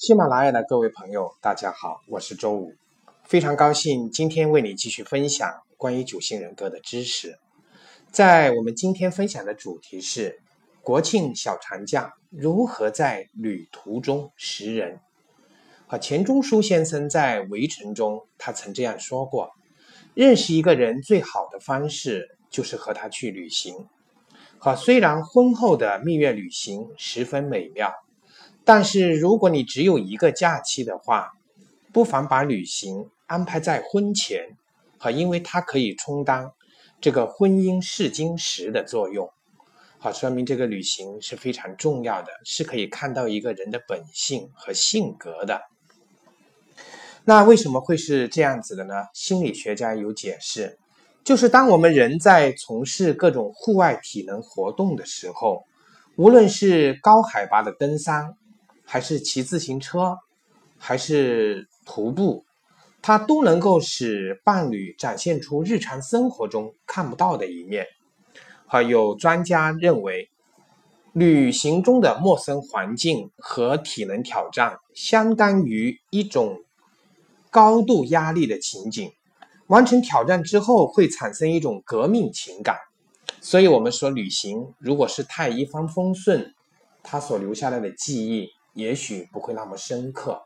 喜马拉雅的各位朋友，大家好，我是周五，非常高兴今天为你继续分享关于九型人格的知识。在我们今天分享的主题是国庆小长假如何在旅途中识人。啊，钱钟书先生在《围城》中，他曾这样说过：认识一个人最好的方式就是和他去旅行。好，虽然婚后的蜜月旅行十分美妙。但是，如果你只有一个假期的话，不妨把旅行安排在婚前，好，因为它可以充当这个婚姻试金石的作用，好，说明这个旅行是非常重要的，是可以看到一个人的本性和性格的。那为什么会是这样子的呢？心理学家有解释，就是当我们人在从事各种户外体能活动的时候，无论是高海拔的登山，还是骑自行车，还是徒步，它都能够使伴侣展现出日常生活中看不到的一面。好，有专家认为，旅行中的陌生环境和体能挑战，相当于一种高度压力的情景。完成挑战之后，会产生一种革命情感。所以，我们说旅行如果是太一帆风顺，它所留下来的记忆。也许不会那么深刻，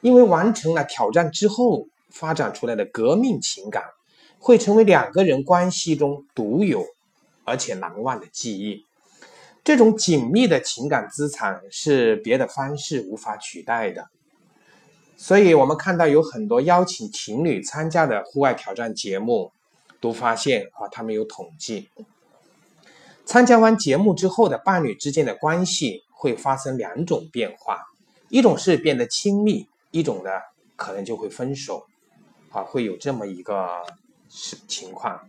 因为完成了挑战之后发展出来的革命情感，会成为两个人关系中独有而且难忘的记忆。这种紧密的情感资产是别的方式无法取代的。所以，我们看到有很多邀请情侣参加的户外挑战节目，都发现啊，他们有统计，参加完节目之后的伴侣之间的关系。会发生两种变化，一种是变得亲密，一种呢可能就会分手，啊，会有这么一个情况。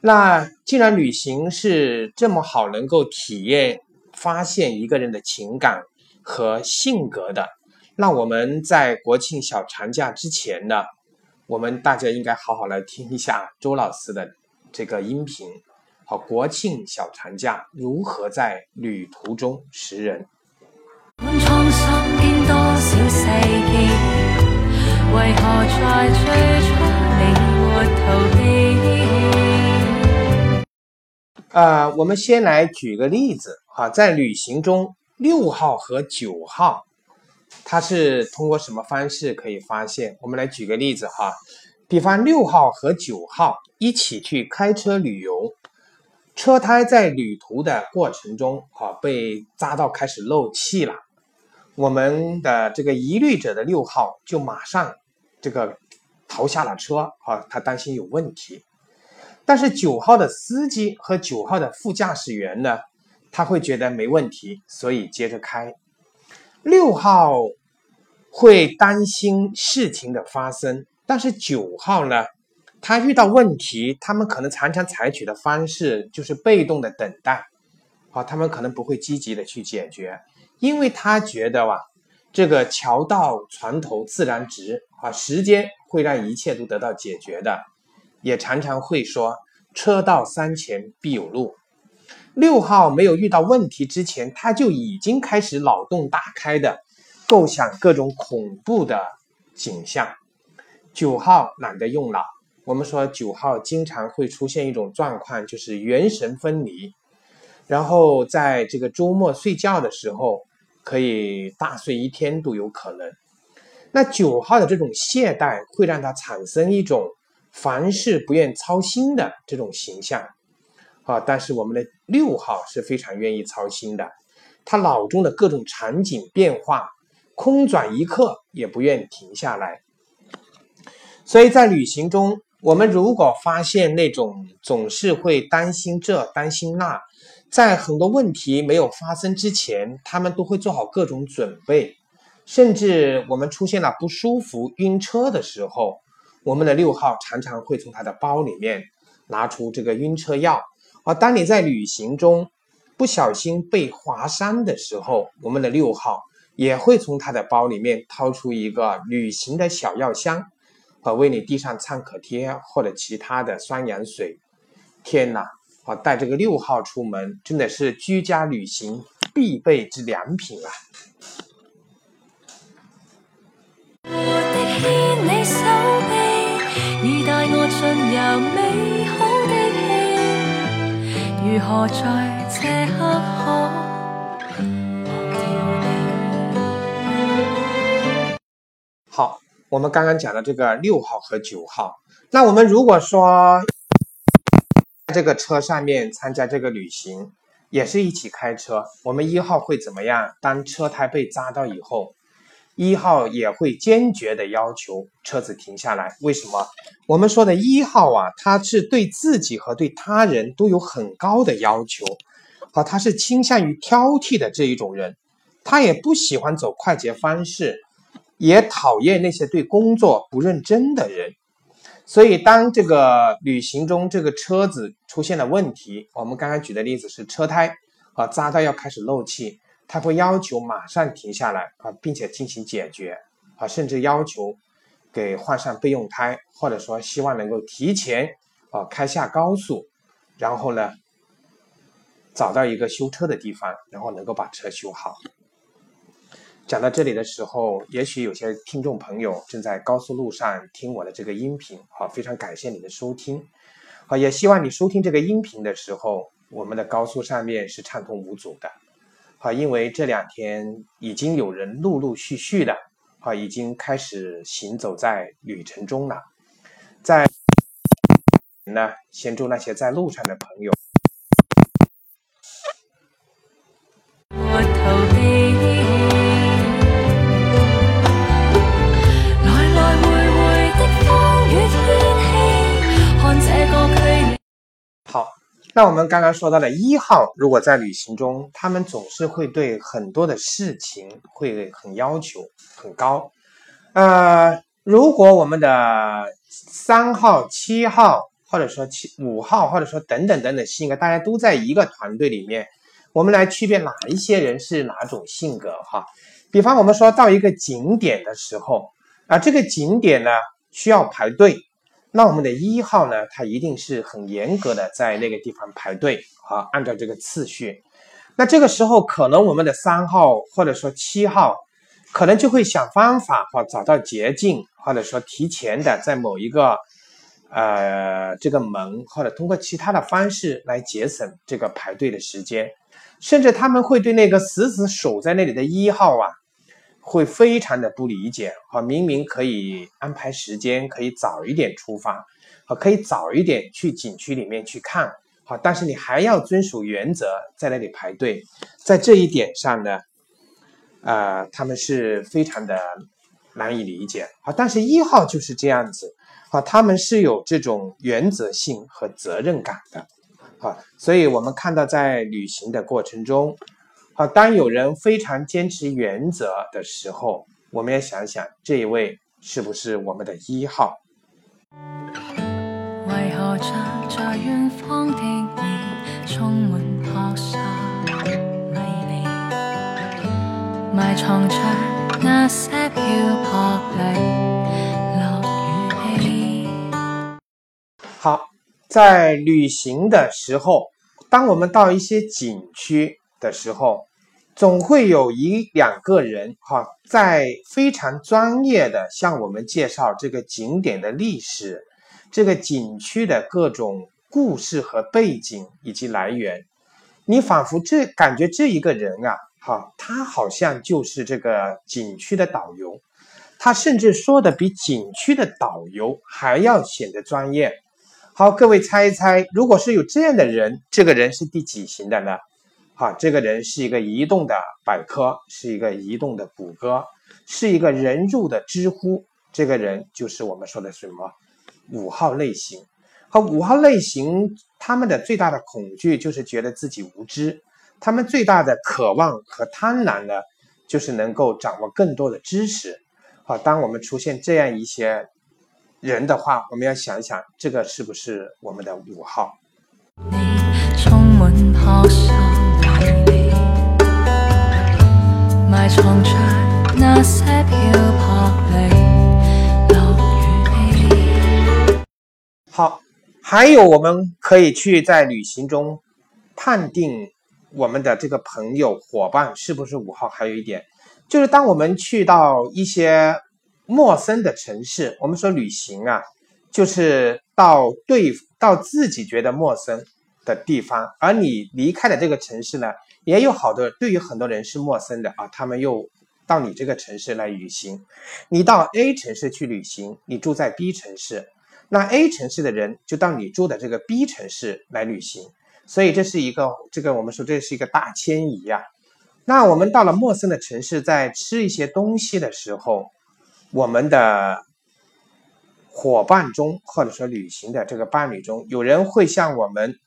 那既然旅行是这么好，能够体验、发现一个人的情感和性格的，那我们在国庆小长假之前呢，我们大家应该好好来听一下周老师的这个音频。好，国庆小长假如何在旅途中识人？呃，我们先来举个例子哈，在旅行中，六号和九号，它是通过什么方式可以发现？我们来举个例子哈，比方六号和九号一起去开车旅游。车胎在旅途的过程中，哈被扎到开始漏气了。我们的这个疑虑者的六号就马上这个逃下了车，哈，他担心有问题。但是九号的司机和九号的副驾驶员呢，他会觉得没问题，所以接着开。六号会担心事情的发生，但是九号呢？他遇到问题，他们可能常常采取的方式就是被动的等待，好，他们可能不会积极的去解决，因为他觉得哇，这个桥到船头自然直，啊，时间会让一切都得到解决的，也常常会说车到山前必有路。六号没有遇到问题之前，他就已经开始脑洞大开的构想各种恐怖的景象。九号懒得用脑。我们说九号经常会出现一种状况，就是元神分离，然后在这个周末睡觉的时候，可以大睡一天都有可能。那九号的这种懈怠，会让他产生一种凡事不愿操心的这种形象啊。但是我们的六号是非常愿意操心的，他脑中的各种场景变化，空转一刻也不愿停下来。所以在旅行中。我们如果发现那种总是会担心这担心那，在很多问题没有发生之前，他们都会做好各种准备，甚至我们出现了不舒服、晕车的时候，我们的六号常常会从他的包里面拿出这个晕车药。而当你在旅行中不小心被划伤的时候，我们的六号也会从他的包里面掏出一个旅行的小药箱。可为你递上创可贴或者其他的双氧水天哪我带这个六号出门真的是居家旅行必备之良品啊如何在这刻看我们刚刚讲的这个六号和九号，那我们如果说这个车上面参加这个旅行，也是一起开车，我们一号会怎么样？当车胎被扎到以后，一号也会坚决的要求车子停下来。为什么？我们说的一号啊，他是对自己和对他人都有很高的要求，好，他是倾向于挑剔的这一种人，他也不喜欢走快捷方式。也讨厌那些对工作不认真的人，所以当这个旅行中这个车子出现了问题，我们刚刚举的例子是车胎啊扎到要开始漏气，他会要求马上停下来啊，并且进行解决啊，甚至要求给换上备用胎，或者说希望能够提前啊开下高速，然后呢找到一个修车的地方，然后能够把车修好。讲到这里的时候，也许有些听众朋友正在高速路上听我的这个音频，好，非常感谢你的收听，好，也希望你收听这个音频的时候，我们的高速上面是畅通无阻的，好，因为这两天已经有人陆陆续续的，好，已经开始行走在旅程中了，在呢，先祝那些在路上的朋友。那我们刚刚说到的一号，如果在旅行中，他们总是会对很多的事情会很要求很高。呃，如果我们的三号、七号，或者说七五号，或者说等等等等性格，大家都在一个团队里面，我们来区别哪一些人是哪种性格哈。比方我们说到一个景点的时候，啊，这个景点呢需要排队。那我们的一号呢？他一定是很严格的在那个地方排队啊，按照这个次序。那这个时候，可能我们的三号或者说七号，可能就会想方法或，找到捷径，或者说提前的在某一个呃这个门，或者通过其他的方式来节省这个排队的时间。甚至他们会对那个死死守在那里的一号啊。会非常的不理解，哈，明明可以安排时间，可以早一点出发，好，可以早一点去景区里面去看，好，但是你还要遵守原则，在那里排队，在这一点上呢，呃，他们是非常的难以理解，好，但是一号就是这样子，好，他们是有这种原则性和责任感的，好，所以我们看到在旅行的过程中。好，当有人非常坚持原则的时候，我们要想想这一位是不是我们的一号？为何在远方的你充满埋藏着那些漂泊。好，在旅行的时候，当我们到一些景区的时候。总会有一两个人哈，在非常专业的向我们介绍这个景点的历史，这个景区的各种故事和背景以及来源。你仿佛这感觉这一个人啊，哈，他好像就是这个景区的导游，他甚至说的比景区的导游还要显得专业。好，各位猜一猜，如果是有这样的人，这个人是第几型的呢？好，这个人是一个移动的百科，是一个移动的谷歌，是一个人入的知乎。这个人就是我们说的什么五号类型。和五号类型，他们的最大的恐惧就是觉得自己无知，他们最大的渴望和贪婪呢，就是能够掌握更多的知识。好，当我们出现这样一些人的话，我们要想想，这个是不是我们的五号？你充满好笑好，还有我们可以去在旅行中判定我们的这个朋友伙伴是不是五号。还有一点，就是当我们去到一些陌生的城市，我们说旅行啊，就是到对到自己觉得陌生的地方，而你离开的这个城市呢，也有好多对于很多人是陌生的啊，他们又到你这个城市来旅行。你到 A 城市去旅行，你住在 B 城市，那 A 城市的人就到你住的这个 B 城市来旅行，所以这是一个这个我们说这是一个大迁移呀。那我们到了陌生的城市，在吃一些东西的时候，我们的伙伴中，或者说旅行的这个伴侣中，有人会向我们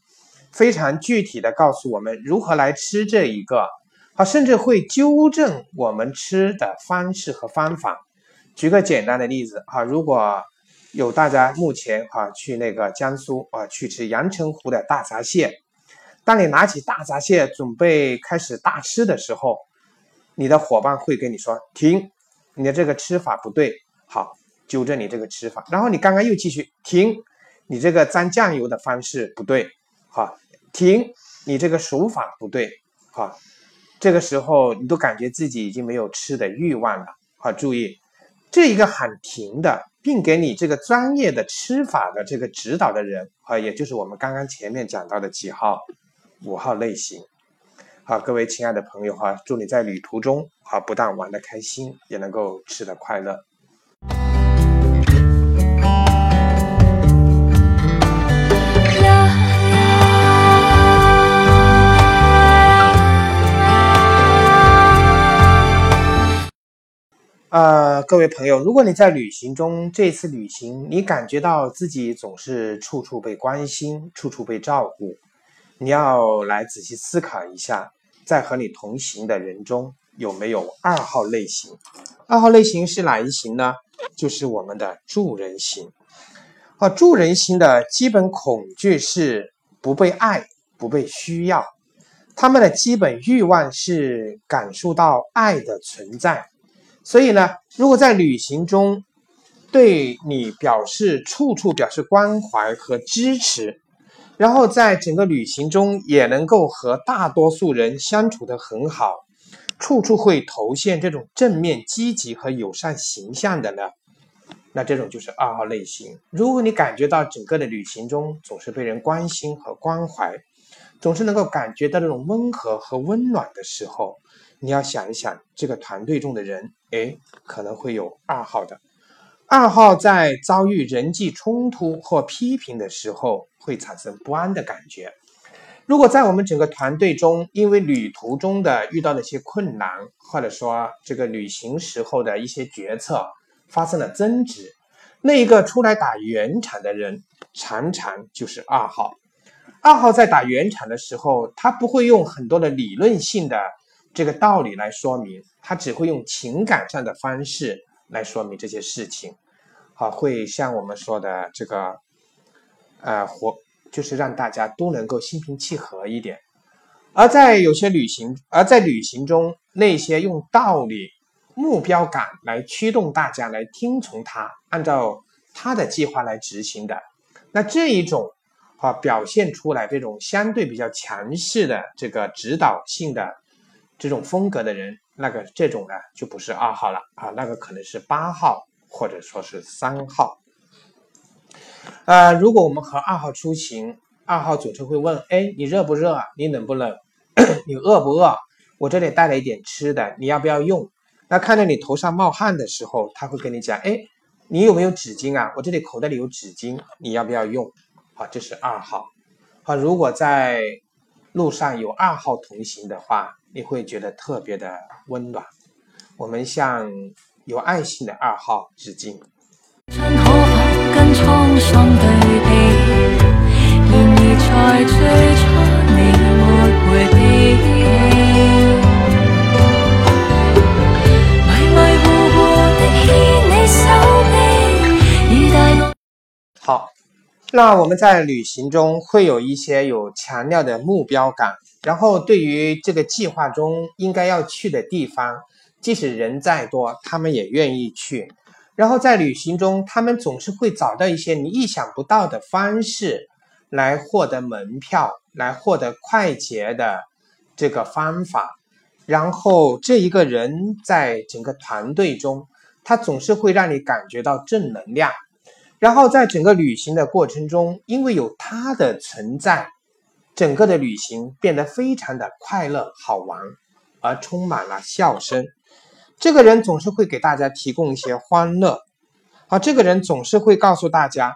非常具体的告诉我们如何来吃这一个，啊，甚至会纠正我们吃的方式和方法。举个简单的例子，啊，如果有大家目前啊去那个江苏啊去吃阳澄湖的大闸蟹。当你拿起大闸蟹准备开始大吃的时候，你的伙伴会跟你说：“停，你的这个吃法不对。”好，纠正你这个吃法。然后你刚刚又继续停，你这个沾酱油的方式不对。好，停，你这个手法不对。好，这个时候你都感觉自己已经没有吃的欲望了。好，注意，这一个喊停的，并给你这个专业的吃法的这个指导的人，啊，也就是我们刚刚前面讲到的几号。五号类型，好，各位亲爱的朋友哈，祝你在旅途中啊，不但玩的开心，也能够吃的快乐。呃，各位朋友，如果你在旅行中，这次旅行你感觉到自己总是处处被关心，处处被照顾。你要来仔细思考一下，在和你同行的人中有没有二号类型？二号类型是哪一型呢？就是我们的助人型。啊，助人型的基本恐惧是不被爱、不被需要，他们的基本欲望是感受到爱的存在。所以呢，如果在旅行中对你表示处处表示关怀和支持。然后在整个旅行中也能够和大多数人相处的很好，处处会投现这种正面、积极和友善形象的呢？那这种就是二号类型。如果你感觉到整个的旅行中总是被人关心和关怀，总是能够感觉到这种温和和温暖的时候，你要想一想，这个团队中的人，哎，可能会有二号的。二号在遭遇人际冲突或批评的时候，会产生不安的感觉。如果在我们整个团队中，因为旅途中的遇到的一些困难，或者说这个旅行时候的一些决策发生了争执，那一个出来打圆场的人，常常就是二号。二号在打圆场的时候，他不会用很多的理论性的这个道理来说明，他只会用情感上的方式。来说明这些事情，好，会像我们说的这个，呃，活就是让大家都能够心平气和一点。而在有些旅行，而在旅行中，那些用道理、目标感来驱动大家来听从他，按照他的计划来执行的，那这一种啊，表现出来这种相对比较强势的这个指导性的这种风格的人。那个这种呢就不是二号了啊，那个可能是八号或者说是三号。呃，如果我们和二号出行，二号总是会问：哎，你热不热啊？你冷不冷？你饿不饿？我这里带了一点吃的，你要不要用？那看到你头上冒汗的时候，他会跟你讲：哎，你有没有纸巾啊？我这里口袋里有纸巾，你要不要用？好，这是二号。好，如果在路上有二号同行的话。你会觉得特别的温暖。我们向有爱心的二号致敬。好，那我们在旅行中会有一些有强调的目标感。然后，对于这个计划中应该要去的地方，即使人再多，他们也愿意去。然后在旅行中，他们总是会找到一些你意想不到的方式来获得门票，来获得快捷的这个方法。然后这一个人在整个团队中，他总是会让你感觉到正能量。然后在整个旅行的过程中，因为有他的存在，整个的旅行变得非常的快乐好玩，而充满了笑声。这个人总是会给大家提供一些欢乐，啊，这个人总是会告诉大家，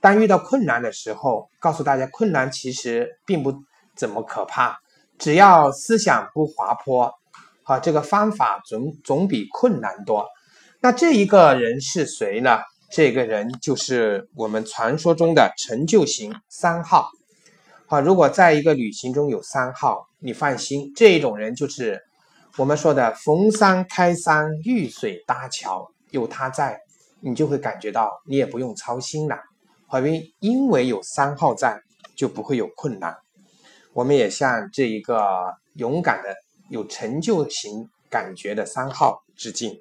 当遇到困难的时候，告诉大家困难其实并不怎么可怕，只要思想不滑坡，啊，这个方法总总比困难多。那这一个人是谁呢？这个人就是我们传说中的成就型三号。好，如果在一个旅行中有三号，你放心，这种人就是我们说的逢山开山，遇水搭桥，有他在，你就会感觉到你也不用操心了。因为因为有三号在，就不会有困难。我们也向这一个勇敢的、有成就型感觉的三号致敬。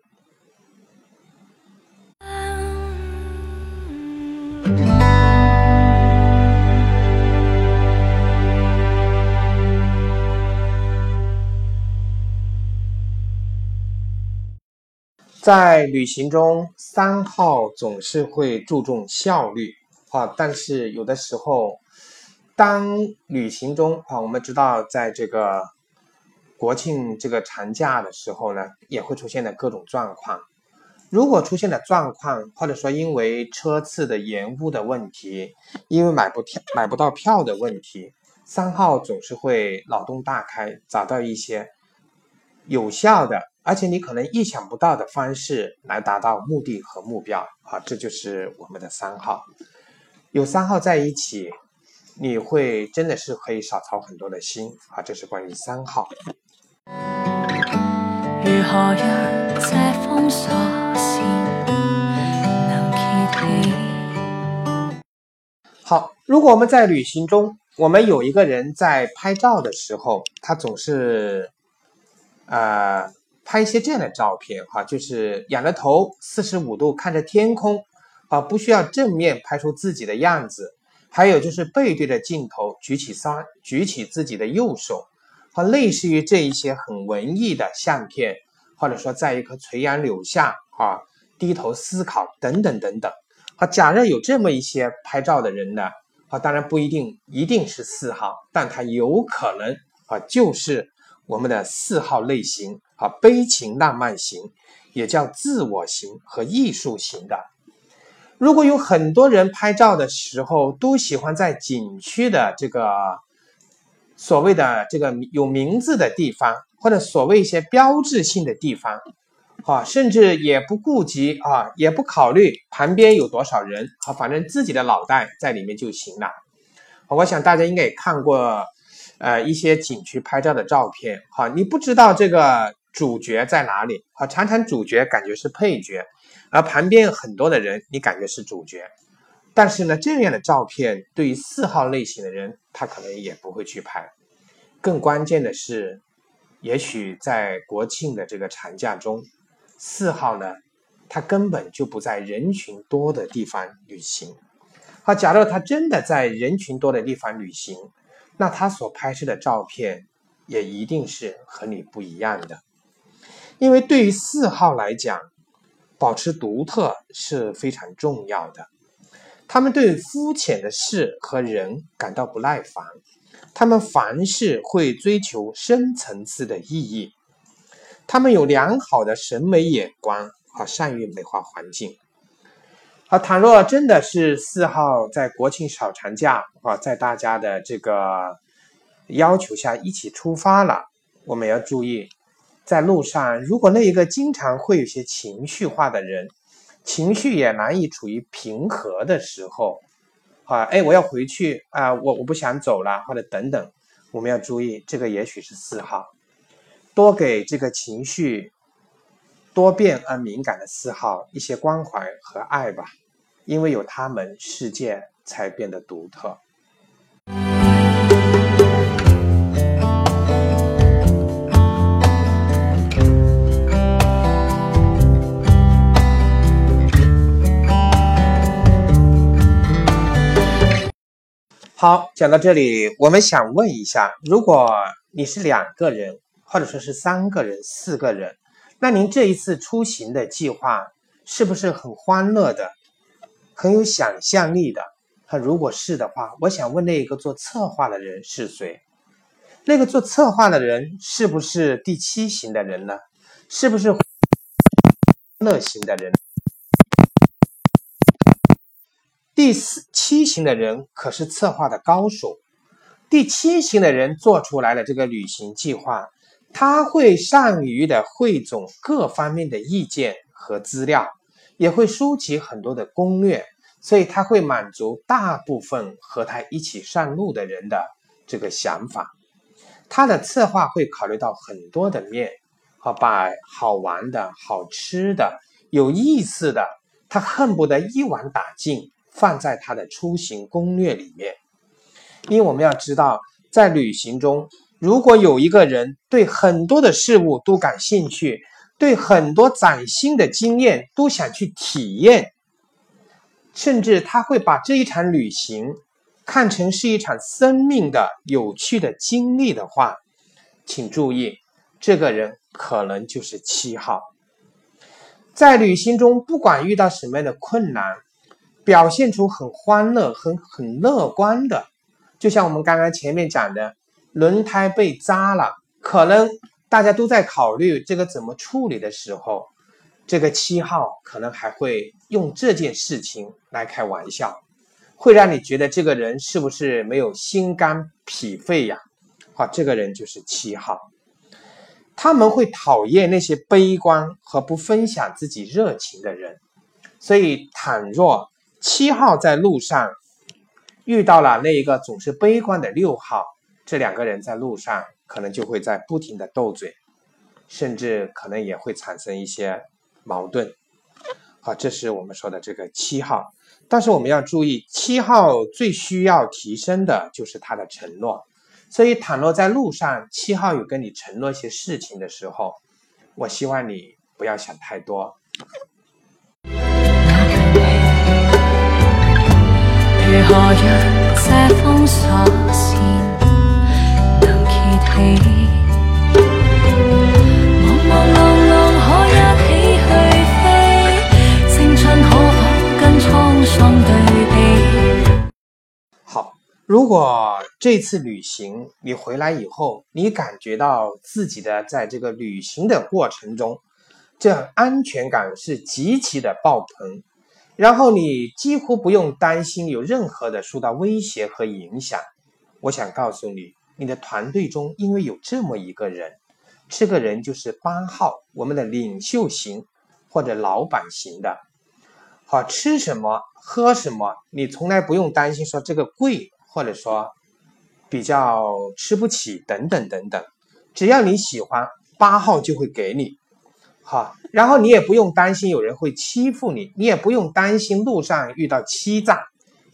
在旅行中，三号总是会注重效率啊，但是有的时候，当旅行中啊，我们知道，在这个国庆这个长假的时候呢，也会出现的各种状况。如果出现的状况，或者说因为车次的延误的问题，因为买不票买不到票的问题，三号总是会脑洞大开，找到一些有效的，而且你可能意想不到的方式来达到目的和目标。啊，这就是我们的三号。有三号在一起，你会真的是可以少操很多的心。啊，这是关于三号。如何让这封锁好，如果我们在旅行中，我们有一个人在拍照的时候，他总是，呃，拍一些这样的照片，哈，就是仰着头，四十五度看着天空，啊，不需要正面拍出自己的样子，还有就是背对着镜头，举起双，举起自己的右手，和类似于这一些很文艺的相片，或者说在一棵垂杨柳下，啊，低头思考，等等等等。啊，假设有这么一些拍照的人呢，啊，当然不一定一定是四号，但他有可能啊，就是我们的四号类型啊，悲情浪漫型，也叫自我型和艺术型的。如果有很多人拍照的时候都喜欢在景区的这个所谓的这个有名字的地方，或者所谓一些标志性的地方。啊，甚至也不顾及啊，也不考虑旁边有多少人啊，反正自己的脑袋在里面就行了。我想大家应该也看过，呃，一些景区拍照的照片。哈，你不知道这个主角在哪里，啊，常常主角感觉是配角，而旁边很多的人你感觉是主角。但是呢，这样的照片对于四号类型的人，他可能也不会去拍。更关键的是，也许在国庆的这个长假中。四号呢，他根本就不在人群多的地方旅行。好，假如他真的在人群多的地方旅行，那他所拍摄的照片也一定是和你不一样的。因为对于四号来讲，保持独特是非常重要的。他们对肤浅的事和人感到不耐烦，他们凡事会追求深层次的意义。他们有良好的审美眼光，和，善于美化环境。啊，倘若真的是四号在国庆小长假，啊，在大家的这个要求下一起出发了，我们要注意，在路上，如果那一个经常会有些情绪化的人，情绪也难以处于平和的时候，啊，哎，我要回去啊，我我不想走了，或者等等，我们要注意，这个也许是四号。多给这个情绪多变而敏感的四号一些关怀和爱吧，因为有他们，世界才变得独特。好，讲到这里，我们想问一下，如果你是两个人。或者说是三个人、四个人，那您这一次出行的计划是不是很欢乐的、很有想象力的。他如果是的话，我想问那个做策划的人是谁？那个做策划的人是不是第七型的人呢？是不是乐型的人？第四七型的人可是策划的高手。第七型的人做出来了这个旅行计划，他会善于的汇总各方面的意见和资料，也会收集很多的攻略，所以他会满足大部分和他一起上路的人的这个想法。他的策划会考虑到很多的面，好把好玩的、好吃的、有意思的，他恨不得一网打尽，放在他的出行攻略里面。因为我们要知道，在旅行中，如果有一个人对很多的事物都感兴趣，对很多崭新的经验都想去体验，甚至他会把这一场旅行。看成是一场生命的有趣的经历的话，请注意，这个人可能就是七号。在旅行中，不管遇到什么样的困难，表现出很欢乐、很很乐观的，就像我们刚刚前面讲的，轮胎被扎了，可能大家都在考虑这个怎么处理的时候，这个七号可能还会用这件事情来开玩笑。会让你觉得这个人是不是没有心肝脾肺呀？好，这个人就是七号。他们会讨厌那些悲观和不分享自己热情的人。所以，倘若七号在路上遇到了那一个总是悲观的六号，这两个人在路上可能就会在不停的斗嘴，甚至可能也会产生一些矛盾。好，这是我们说的这个七号。但是我们要注意，七号最需要提升的就是他的承诺。所以，倘若在路上七号有跟你承诺一些事情的时候，我希望你不要想太多。如何让这封锁如果这次旅行你回来以后，你感觉到自己的在这个旅行的过程中，这安全感是极其的爆棚，然后你几乎不用担心有任何的受到威胁和影响。我想告诉你，你的团队中因为有这么一个人，这个人就是八号，我们的领袖型或者老板型的。好吃什么喝什么，你从来不用担心说这个贵，或者说比较吃不起等等等等，只要你喜欢，八号就会给你。好，然后你也不用担心有人会欺负你，你也不用担心路上遇到欺诈，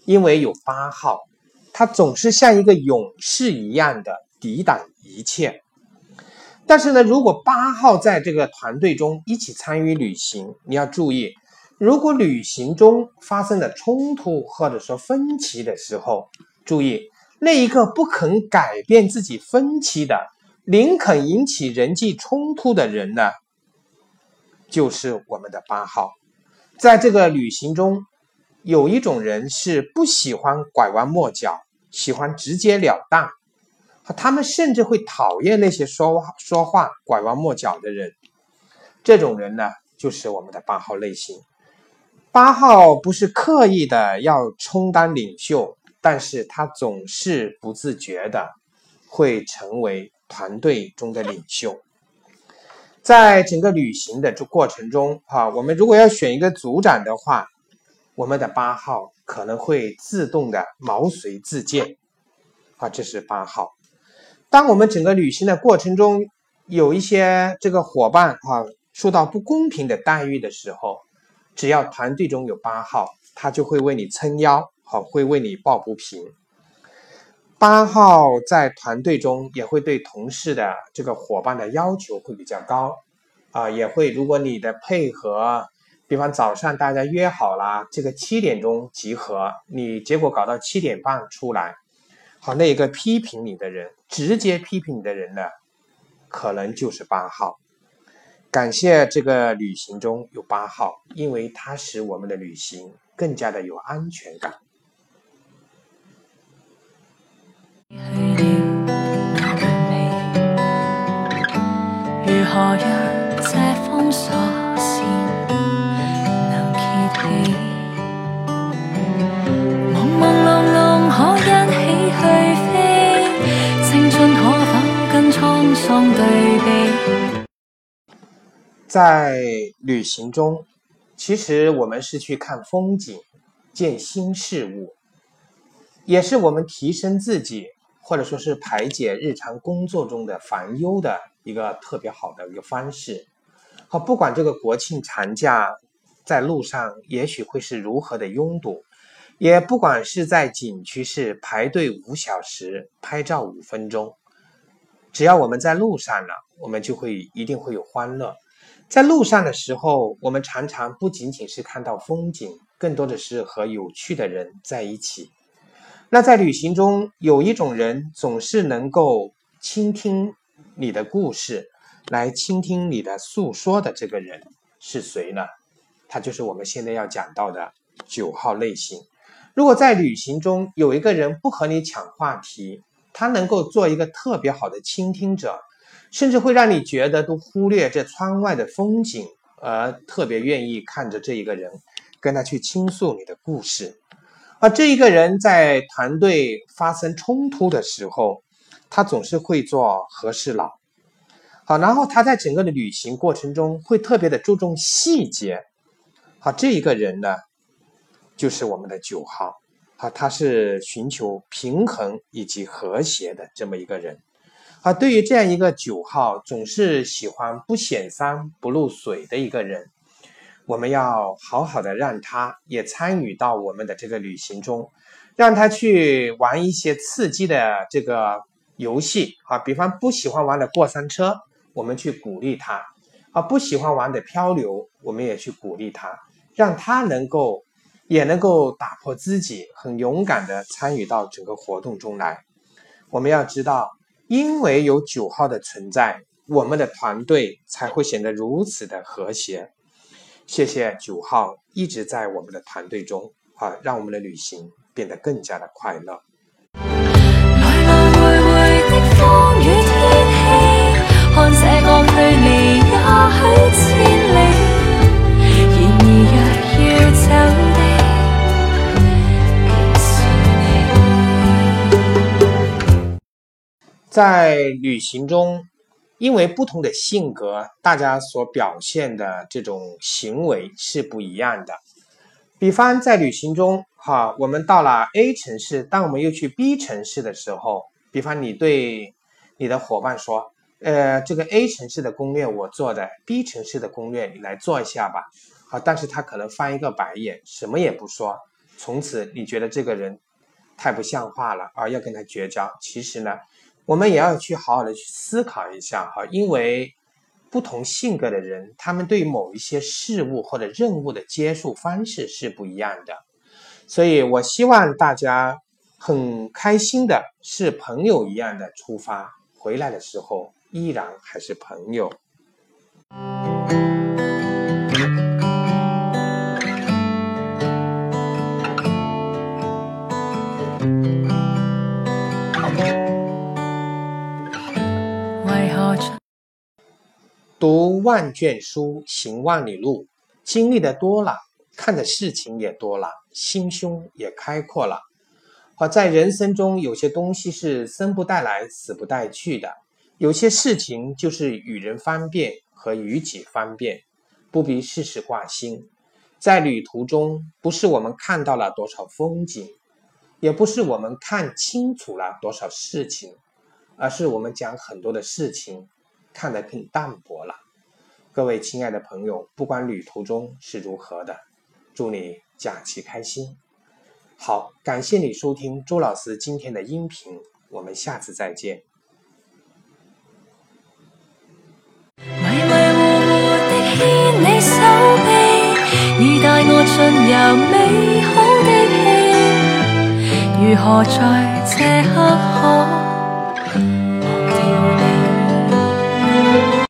因为有八号，他总是像一个勇士一样的抵挡一切。但是呢，如果八号在这个团队中一起参与旅行，你要注意。如果旅行中发生了冲突或者说分歧的时候，注意那一个不肯改变自己分歧的、宁肯引起人际冲突的人呢，就是我们的八号。在这个旅行中，有一种人是不喜欢拐弯抹角，喜欢直截了当，他们甚至会讨厌那些说说话拐弯抹角的人。这种人呢，就是我们的八号类型。八号不是刻意的要充当领袖，但是他总是不自觉的会成为团队中的领袖。在整个旅行的这过程中，哈，我们如果要选一个组长的话，我们的八号可能会自动的毛遂自荐，啊，这是八号。当我们整个旅行的过程中有一些这个伙伴啊受到不公平的待遇的时候，只要团队中有八号，他就会为你撑腰，好，会为你抱不平。八号在团队中也会对同事的这个伙伴的要求会比较高，啊，也会如果你的配合，比方早上大家约好了这个七点钟集合，你结果搞到七点半出来，好，那一个批评你的人，直接批评你的人呢，可能就是八号。感谢这个旅行中有八号，因为它使我们的旅行更加的有安全感。去了那回味，去飞，青春可否跟沧桑对比？在旅行中，其实我们是去看风景、见新事物，也是我们提升自己，或者说是排解日常工作中的烦忧的一个特别好的一个方式。好，不管这个国庆长假在路上也许会是如何的拥堵，也不管是在景区是排队五小时拍照五分钟，只要我们在路上了，我们就会一定会有欢乐。在路上的时候，我们常常不仅仅是看到风景，更多的是和有趣的人在一起。那在旅行中，有一种人总是能够倾听你的故事，来倾听你的诉说的这个人是谁呢？他就是我们现在要讲到的九号类型。如果在旅行中有一个人不和你抢话题，他能够做一个特别好的倾听者。甚至会让你觉得都忽略这窗外的风景，而特别愿意看着这一个人，跟他去倾诉你的故事。这一个人在团队发生冲突的时候，他总是会做和事佬。好，然后他在整个的旅行过程中会特别的注重细节。好，这一个人呢，就是我们的九号。好，他是寻求平衡以及和谐的这么一个人。啊，对于这样一个九号总是喜欢不显山不露水的一个人，我们要好好的让他也参与到我们的这个旅行中，让他去玩一些刺激的这个游戏啊，比方不喜欢玩的过山车，我们去鼓励他；啊，不喜欢玩的漂流，我们也去鼓励他，让他能够也能够打破自己，很勇敢的参与到整个活动中来。我们要知道。因为有九号的存在，我们的团队才会显得如此的和谐。谢谢九号一直在我们的团队中，啊，让我们的旅行变得更加的快乐。来来回回的风雨天气，看这个距离也许千里。然而若要走在旅行中，因为不同的性格，大家所表现的这种行为是不一样的。比方在旅行中，哈，我们到了 A 城市，当我们又去 B 城市的时候，比方你对你的伙伴说：“呃，这个 A 城市的攻略我做的，B 城市的攻略你来做一下吧。”好，但是他可能翻一个白眼，什么也不说。从此你觉得这个人太不像话了，而要跟他绝交。其实呢？我们也要去好好的去思考一下哈，因为不同性格的人，他们对某一些事物或者任务的接受方式是不一样的，所以我希望大家很开心的是朋友一样的出发，回来的时候依然还是朋友。读万卷书，行万里路，经历的多了，看的事情也多了，心胸也开阔了。好，在人生中，有些东西是生不带来，死不带去的；有些事情就是与人方便和与己方便，不必事事挂心。在旅途中，不是我们看到了多少风景，也不是我们看清楚了多少事情，而是我们将很多的事情。看得更淡薄了，各位亲爱的朋友，不管旅途中是如何的，祝你假期开心。好，感谢你收听周老师今天的音频，我们下次再见。迷迷糊糊的牵你手臂，已带我进入美好的，如何在这刻可？